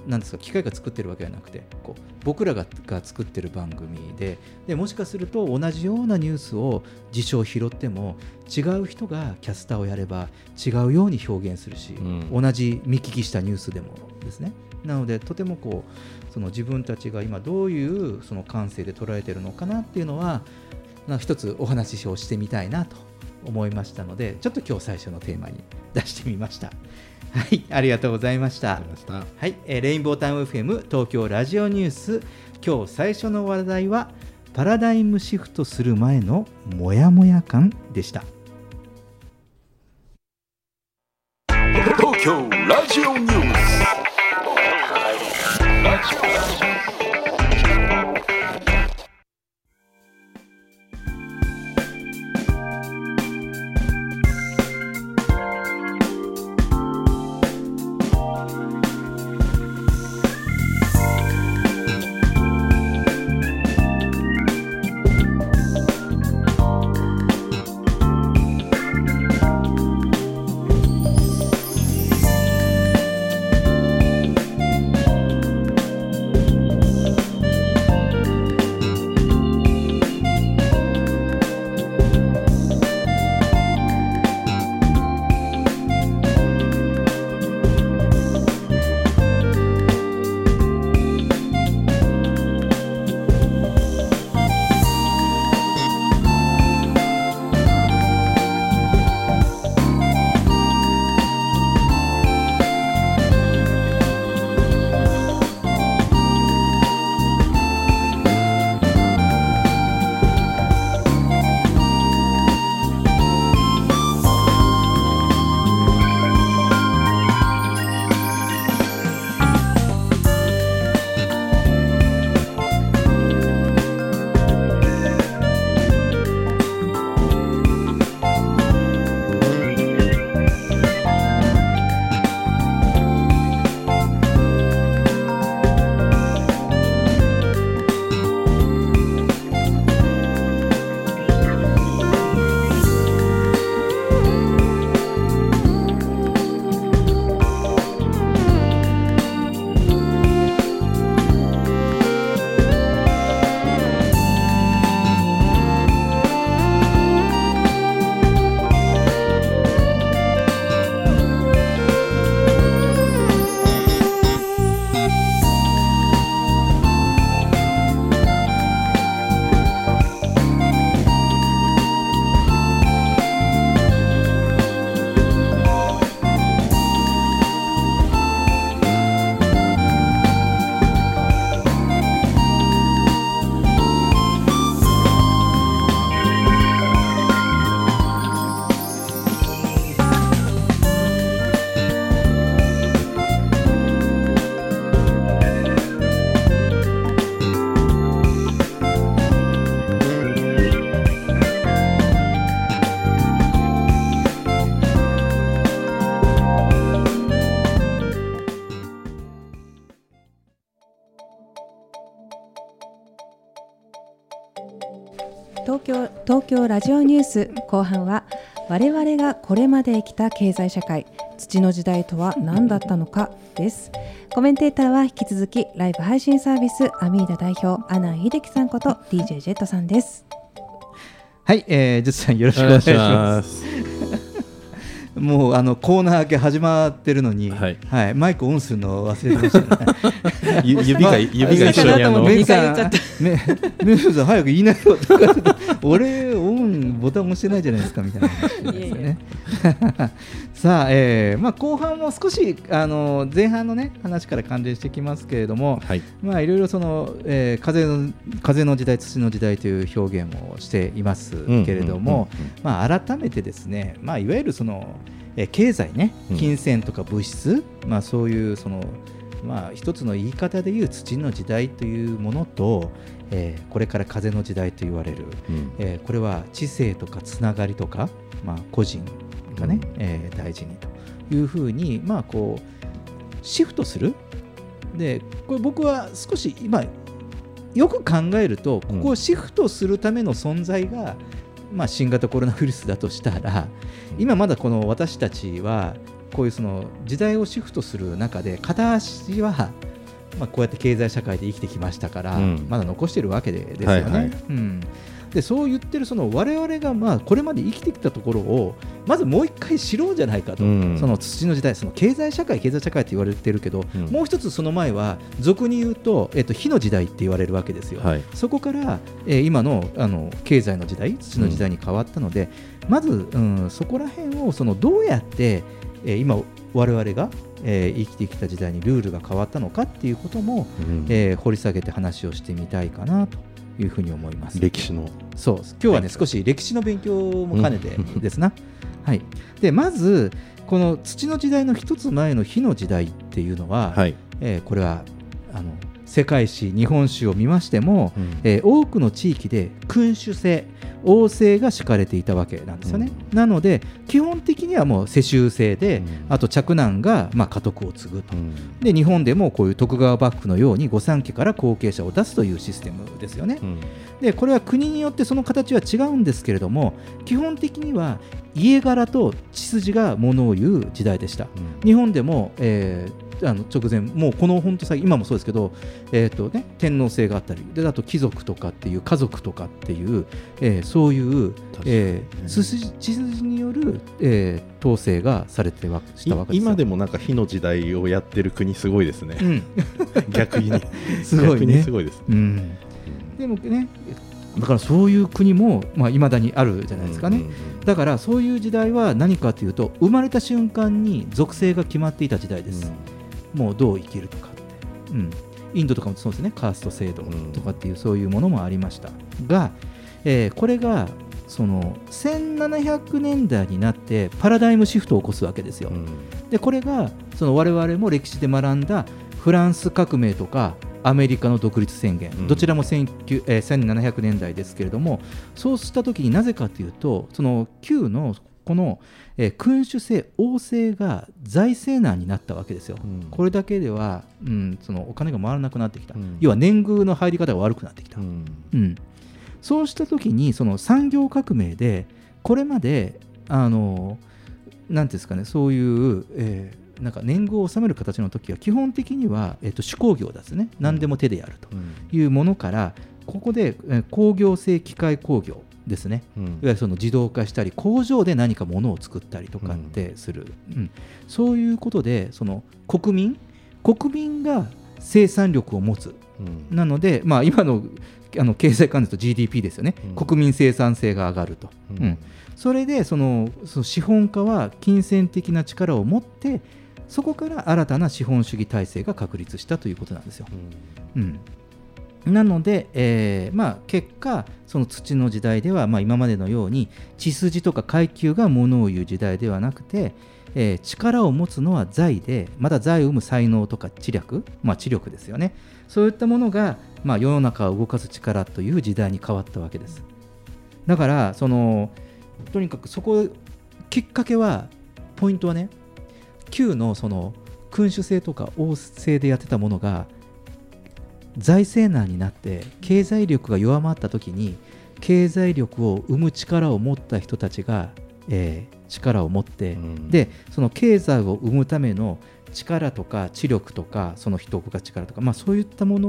なんですか機械が作ってるわけじゃなくてこう僕らがが作ってる番組ででもしかすると同じようなニュースを事象拾っても違う人がキャスターをやれば違うように表現するし、うん同じ見聞きしたニュースでもですねなのでとてもこうその自分たちが今どういうその感性で捉えてるのかなっていうのはまあ一つお話をしてみたいなと思いましたのでちょっと今日最初のテーマに出してみました。はい、ありがとうございました。した。はい、えーレインボータウン FM 東京ラジオニュース。今日最初の話題はパラダイムシフトする前のモヤモヤ感でした。東京ラジオニュース東京ラジオニュース後半は我々がこれまで生きた経済社会土の時代とは何だったのかですコメンテーターは引き続きライブ配信サービスアミーダ代表阿南秀樹さんこと DJ ジェットさんですはい、えー、ジュさんよろしくお願いします。もうあのコーナー明け始まってるのに、はい、マイクオンするの忘れてましたね。ゆ指が指が一緒にあの。メグさん、メメグさん早く言いなよとか、俺オンボタン押してないじゃないですかみたいな話ですよね。さあ、えー、まあ後半も少しあの前半のね話から関連してきますけれども、はい、まあいろいろその、えー、風の風の時代土の時代という表現をしていますけれども、まあ改めてですね、まあいわゆるそのえ経済ね、金銭とか物質、うん、まあ、そういうその、まあ、一つの言い方でいう土の時代というものと、えー、これから風の時代と言われる、うん、えー、これは知性とかつながりとか、まあ、個人がね、うん、えー、大事にというふうに、まあ、こうシフトする。でこれ僕は少し今よく考えるとここをシフトするための存在が、まあ、新型コロナウイルスだとしたら今まだこの私たちはこういうその時代をシフトする中で片足はまあこうやって経済社会で生きてきましたから、うん、まだ残しているわけでですよね。はいはい、うん。でそう言ってるその我々がまあこれまで生きてきたところをまずもう一回知ろうじゃないかと、うん、その土の時代その経済社会経済社会って言われてるけど、うん、もう一つその前は俗に言うと、えっと、火の時代って言われるわけですよ、はい、そこから、えー、今のあの経済の時代土の時代に変わったので、うん、まず、うん、そこら辺をそのどうやって、えー、今我々がえー、生きてきた時代にルールが変わったのかっていうことも、うん、えー、掘り下げて話をしてみたいかなというふうに思います。歴史の。そう。今日はね少し歴史の勉強も兼ねてですな。はい、でまずこの土の時代の一つ前の火の時代っていうのは、はい、えー、これはあの世界史日本史を見ましても、うん、えー、多くの地域で君主制王政が敷かれていたわけなんですよね、うん、なので基本的にはもう世襲制で、うん、あと嫡男がまあ家督を継ぐと、うん、で日本でもこういう徳川幕府のように御三家から後継者を出すというシステムですよね、でこれは国によってその形は違うんですけれども基本的には家柄と血筋がものを言う時代でした、日本でも、えーあの直前、もうこの本当さ今もそうですけど、えーとね、天皇制があったりであと貴族とかっていう家族とかっていう、えー、そういう、えー、血筋による、えー、統制がされてわしたわけです今でもなんか火の時代をやってる国すごいですね、うん、逆に。すごい、ね、すごいです、うん、でもねだからそういう国もいまあ、未だにあるじゃないですかね、うんうんうん、だからそういう時代は何かというと生まれた瞬間に属性が決まっていた時代です、うん、もうどう生きるとか。って、うん、インドとかもそうですね。カースト制度とかっていうそういうものもありました。が、えー、これがその1700年代になってパラダイムシフトを起こすわけですよ、うん、でこれがその我々も歴史で学んだフランス革命とかアメリカの独立宣言、うん、どちらも19えー、1700年代ですけれどもそうした時になぜかというとその旧のこの、えー、君主制王政が財政難になったわけですよ、うん、これだけでは、うん、そのお金が回らなくなってきた、うん、要は年貢の入り方が悪くなってきた、うん、そうした時にその産業革命でこれまであのなんですかねそういう、えーなんか年貢を納める形の時は基本的には、えー、と手工業ですね。何でも手でやるというものから、ここで、えー、工業性機械工業ですね、うん、いわゆるその自動化したり工場で何かものを作ったりとかってする、うん、うん、そういうことでその国民？国民が生産力を持つ、うん、なので、まあ、今のあの経済関連と GDP ですよね、国民生産性が上がると、それでそのその資本家は金銭的な力を持ってそこから新たな資本主義体制が確立したということなんですよ。うん、うん、なので、えーまあ、結果、その土の時代では、まあ、今までのように血筋とか階級がものを言う時代ではなくて、えー、力を持つのは財で、また財を生む才能とか知略、まあ、知力ですよね。そういったものが、まあ、世の中を動かす力という時代に変わったわけです。だから、そのとにかくそこ、きっかけは、ポイントはね、旧のその君主制とか王政でやってたものが財政難になって経済力が弱まった時に経済力を生む力を持った人たちが、えー力を持って、うんでその経済を生むための力とか知力とかその人が力とか、まあ、そういったもの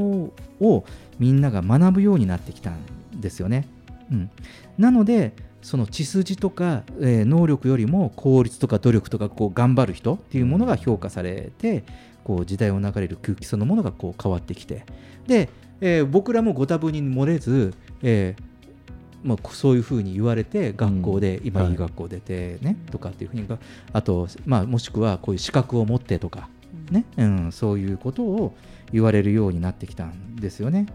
をみんなが学ぶようになってきたんですよね。うん、なのでその血筋とか、えー能力よりも効率とか努力とかこう頑張る人っていうものが評価されてこう時代を流れる空気そのものがこう変わってきてで、えー僕らもご多分に漏れず、えーまあ、そういうふうに言われて学校で、今はいいい学校出てね、とかっていうふうにあと、まあ、もしくはこういう資格を持ってとか、ね？うん、そういうことを言われるようになってきたんですよね。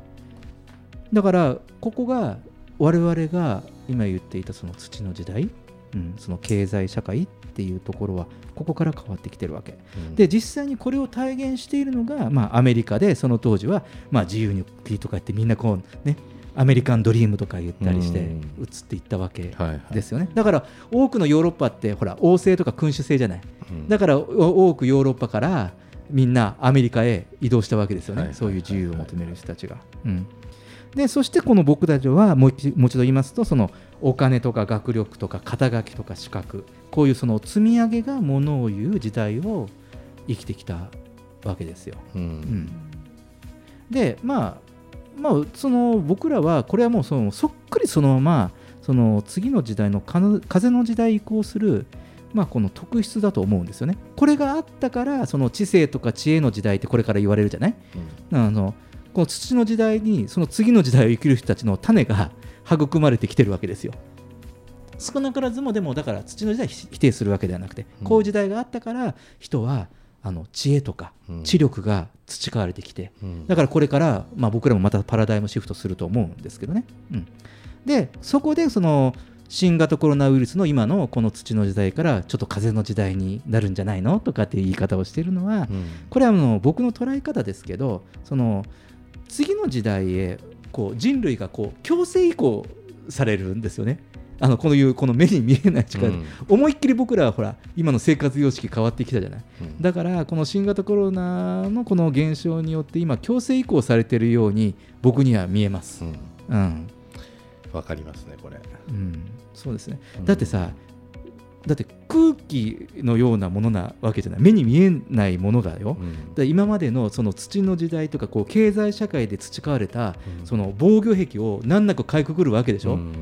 だからここが我々が今言っていたその土の時代、うん、その経済社会っていうところはここから変わってきてるわけ。うん。で実際にこれを体現しているのが、まあ、アメリカでその当時は、まあ、自由に国とか言ってみんなこうねアメリカンドリームとか言ったりしてうん。移っていったわけはいはい。ですよね、だから多くのヨーロッパってほら王政とか君主制じゃない。うん。だからお多くヨーロッパからみんなアメリカへ移動したわけですよね、はいそういう自由を求める人たちが。うん。でそしてこの僕たちはもう一もう一度言いますとそのお金とか学力とか肩書きとか資格こういうその積み上げがものを言う時代を生きてきたわけですよ。ううんん、でまあまあその僕らはこれはもうそのそっくりそのままその次の時代の風の時代移行するまあこの特質だと思うんですよね。これがあったからその知性とか知恵の時代ってこれから言われるじゃない？あのこの土の時代にその次の時代を生きる人たちの種が育まれてきてるわけですよ。少なからずもでもだから土の時代を否定するわけではなくて、うん。こういう時代があったから人はあの知恵とかうん。知力が培われてきて、うん。だからこれから、まあ、僕らもまたパラダイムシフトすると思うんですけどね。うん、でそこでその新型コロナウイルスの今のこの土の時代からちょっと風の時代になるんじゃないのとかっていう言い方をしているのは、うん。これはあの僕の捉え方ですけどその次の時代へこう人類がこう強制移行されるんですよね。あのこのいうこの目に見えない力。で、うん。思いっきり僕らはほら今の生活様式変わってきたじゃない。うん。だからこの新型コロナのこの現象によって今強制移行されているように僕には見えます。うん。うん、わかりますねこれ。うん、そうですね。うん。だってさ、だって空気のようなものなわけじゃない。目に見えないものがよ。うん。で今までのその土の時代とかこう経済社会で培われたうん。その防御壁を難なくかいくぐるわけでしょ、うん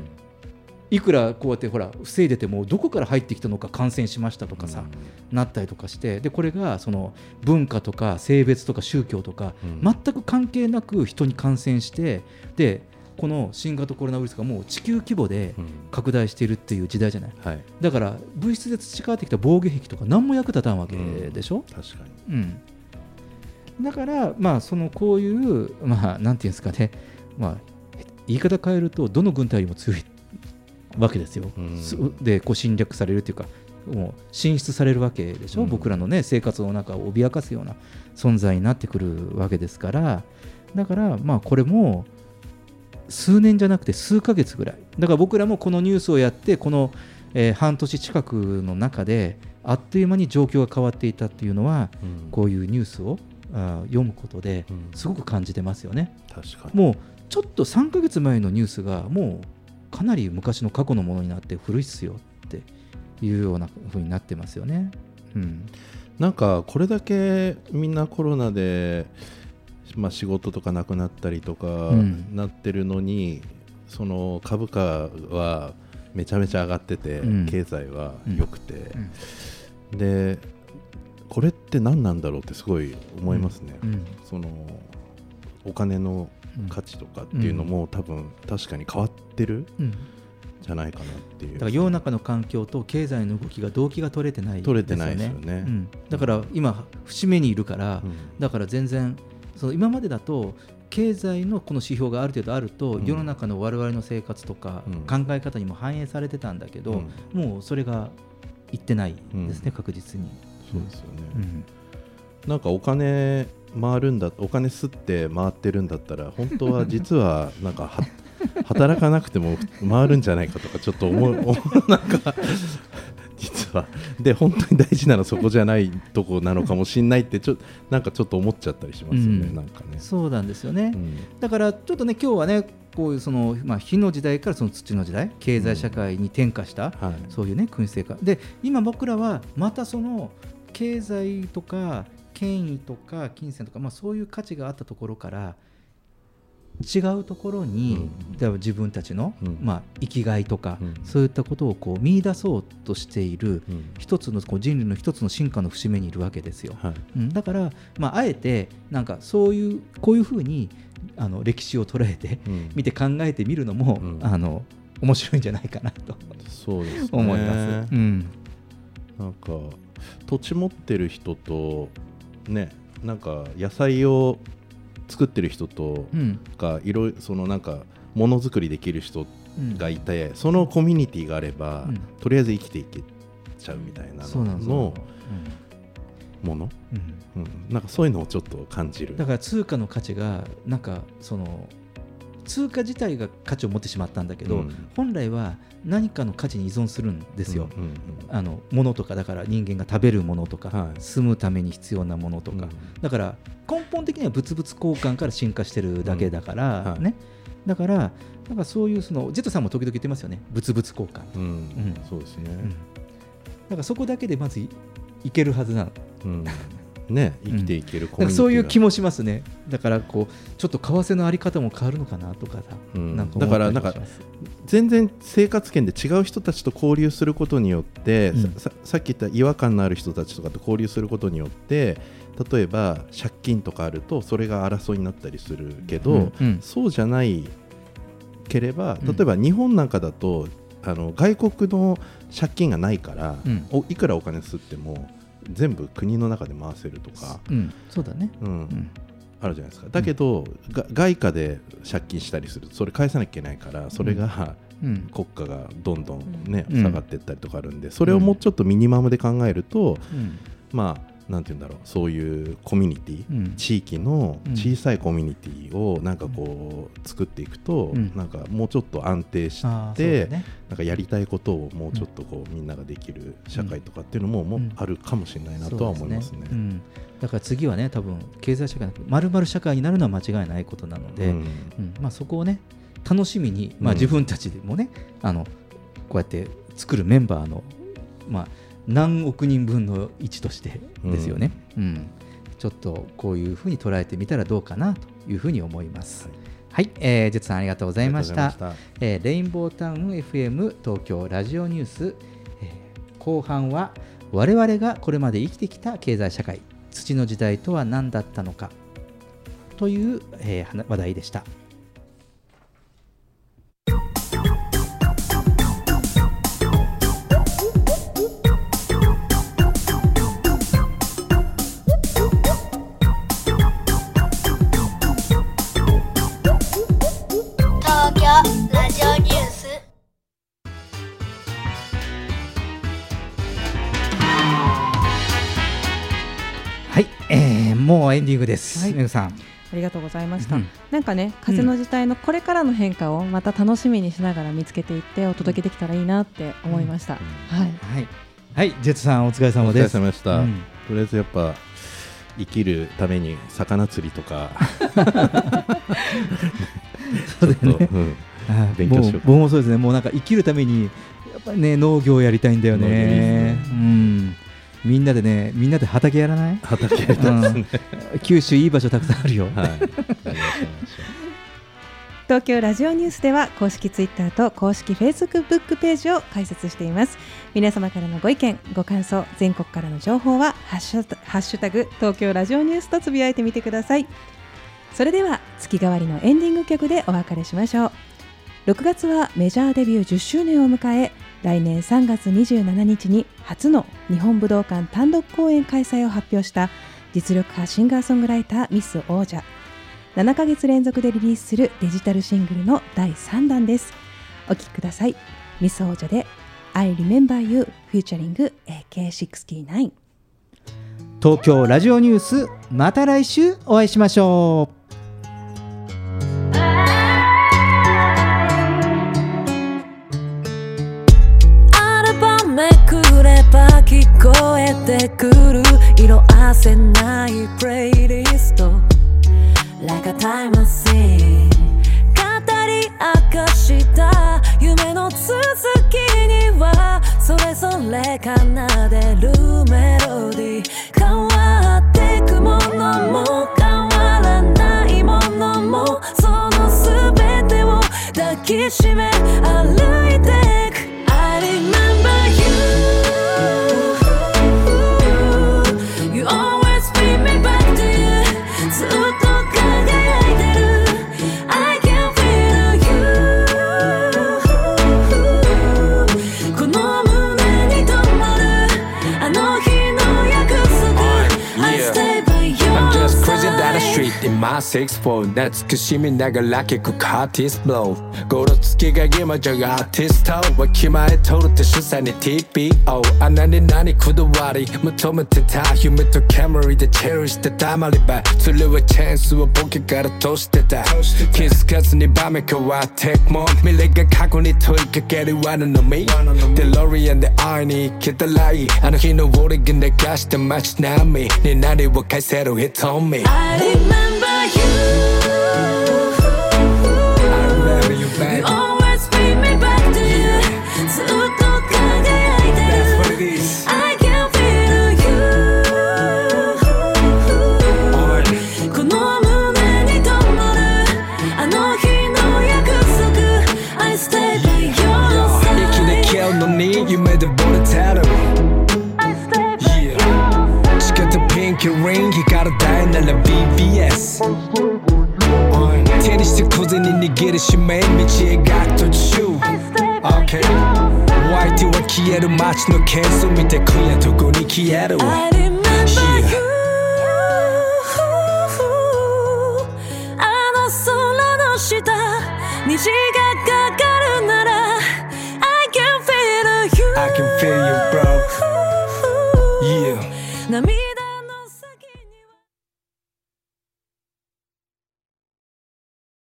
いくらこうやってほら防いでてもどこから入ってきたのか感染しましたとかさ、なったりとかしてでこれがその文化とか性別とか宗教とか、うん。全く関係なく人に感染してでこの新型コロナウイルスがもう地球規模でうん。拡大しているっていう時代じゃない。はい。だから物質で培ってきた防御壁とか何も役立たんわけでしょ、確かうん。だからまあそのこういうまあなんていうんですかね。まあ言い方変えるとどの軍隊よりも強いわけですよ、うん。すでこう侵略されるっていうかもう進出されるわけでしょ、うん。僕らのね生活の中を脅かすような存在になってくるわけですから。だからまあこれも数年じゃなくて数ヶ月ぐらい。だから僕らもこのニュースをやってこの、えー半年近くの中であっという間に状況が変わっていたっていうのはにうん。こういうニュースを読むことでうん。すごく感じてますよね。確かに。もうちょっと3ヶ月前のニュースがもうかなり昔の過去のものになって古いっすよっていうような風になってますよね。うん、なんかこれだけみんなコロナで、まあ、仕事とかなくなったりとかうん。なってるのに、その株価はめちゃめちゃ上がってて、うん。経済は良くて、うん。でこれって何なんだろうってすごい思いますね、うん。そのお金の価値とかっていうのも、多分確かに変わってるじゃないかなっていう。だから世の中の環境と経済の動きが動機が取れてない取れてないですよね。うん、だから今節目にいるから、うん。だから全然その今までだと経済のこの指標がある程度あると、うん。世の中の我々の生活とかうん。考え方にも反映されてたんだけど、うん。もうそれがいってないですね、うん。確実に。そうですよね、うん。なんかお金回るんだお金吸って回ってるんだったら本当は実はなんかは働かなくても回るんじゃないかとかちょっと思う なんか実実は。で本当に大事なのはそこじゃないとこなのかもしれないってちょなんかちょっと思っちゃったりしますよね、うん。なんかね。そうなんですよね、うん。だからちょっとね今日はねこういうその、まあ、火の時代からその土の時代経済社会に転化した、はい。そういうね君主制化。で今僕らはまたその経済とか権威とか金銭とか、まあ、そういう価値があったところから違うところに、例えば自分たちの、うん。まあ、生きがいとか、うん。そういったことをこう見出そうとしている、うん。一つのこう人類の一つの進化の節目にいるわけですよ。はい。うん、だから、まあ、あえてなんかそういうこういうふうにあの歴史を捉えてうん。見て考えてみるのも、うん。あの面白いんじゃないかなとそうですね。思います。うん。なんか土地持ってる人とねなんか野菜を作ってる人とうん。かいろいろそのなんかものづくりできる人うん。がいてそのコミュニティがあれば、うん。とりあえず生きていけちゃうみたいなそうなんですよ。の？もの、うん。うん、なんかそういうのをちょっと感じる。だから通貨の価値がなんかその通貨自体が価値を持ってしまったんだけど、うん。本来は何かの価値に依存するんですよ。うんうんあの物とかだから人間が食べるものとか、はい。住むために必要なものとか、うん。だから根本的には物々交換から進化してるだけだから、うん。はい。ね。だからなんかそういうそのジェットさんも時々言ってますよね。物々交換、うん。うん。そうですね、うん。だからそこだけでまずいいけるはずなの。うん ね生きていけるコミュニティが。だからそういう気もしますね。だからこうちょっと為替のあり方も変わるのかなとかさ、うん。なんかだから思ったりもします。全然生活圏で違う人たちと交流することによって、うん。ささっき言った違和感のある人たちとかと交流することによって例えば借金とかあるとそれが争いになったりするけど、うん。うん。そうじゃないければうん。例えば日本なんかだとあの外国の借金がないから、うん。おいくらお金吸っても全部国の中で回せるとか、うん、そうだね、うん。うん。あるじゃないですか。だけど、が外貨で借金したりする。とそれ返さなきゃいけないからそれが、うん。国家がどんどん、ねうん。下がっていったりとかあるんでそれをもうちょっとミニマムで考えると、うん。まあなんて言うんだろうそういうコミュニティ、うん。地域のうん。小さいコミュニティをなんかこう作っていくと、うん。なんかもうちょっと安定して、だね。なんかやりたいことをもうちょっとこう、みんなができる社会とかっていうのも,、もううんあるかもしれないなとは思いますね。そうでうん。だから次はね多分経済社会まるまる社会になるのは間違いないことなので、うん。うん。まあ、そこをね楽しみに、まあ、うん。自分たちでもね、あのこうやって作るメンバーの、まあ、何億人分の1としてですよね、うん。ちょっとこういうふうに捉えてみたらどうかなというふうに思います。はい、えー、ジェットさんありがとうございました。ありがとうございまえーレインボータウン FM 東京ラジオニュース、えー後半は我々がこれまで生きてきた経済社会土の時代とは何だったのかという、えー話話題でした。もうエンディングです。はい。めぐさん。ありがとうございました、うん。なんかね風の時代のこれからの変化をまた楽しみにしながら見つけていってお届けできたらいいなって思いました、はい。はい、はい、ジェットさんお疲れお疲れ様です。様でした、うん。とりあえずやっぱ生きるために魚釣りとか。そうだよね。あ勉強しようもう僕もそうですね。もうなんか生きるためにやっぱりね農業をやりたいんだよね。ね。うん。みんなでねみんなで畑やらない？畑やりたいですね。うん。九州いい場所たくさんあるよ。はい。東京ラジオニュースでは公式ツイッターと公式フェイスブックページを開設しています。皆様からのご意見ご感想全国からの情報はハッシュタハッシュタグ東京ラジオニュースとつぶやいてみてください。それでは月替わりのエンディング曲でお別れしましょう。6月はメジャーデビュー10周年を迎え来年3月27日に初の日本武道館単独公演開催を発表した実力派シンガーソングライターミス王者。7ヶ月連続でリリースするデジタルシングルの第3弾です。お聴きください。ミス王者で I Remember You フューチャリング AK69 東京ラジオニュースまた来週お会いしましょう。てくる色あせないプレイリスト Like a time machine 語り明かした。夢の続きにはそれぞれ奏でるメロディー。変わってくものも変わらないものもその全てを抱きしめ歩いてく。I remember you 6-4 That's Kushimi Nagalaki Kukatis blow. Go to Skiga Gima Jaga Artist Ho Wakima Total to Shusani TPO Anani Nani Kuduwari Mutoma Tata Human to Camry The Cherish the time i Tamaliba To live a chance to a pocket gotta toast it out. Kiss cuts in the Bamika Wa Tech Mom Milega Kakuni Tulka Gary Wana no me. DeLorean the Arnie Kid the Lai Anahino Worigan the cash the Match Nami Ninani Wakaiseru hit on me? I して小銭握りしめ道描く途中 OK お相手は消える街のケース見て今夜どこに消える I remember you あの空の下虹がかかるなら I can feel you I can feel you bro Yeah 涙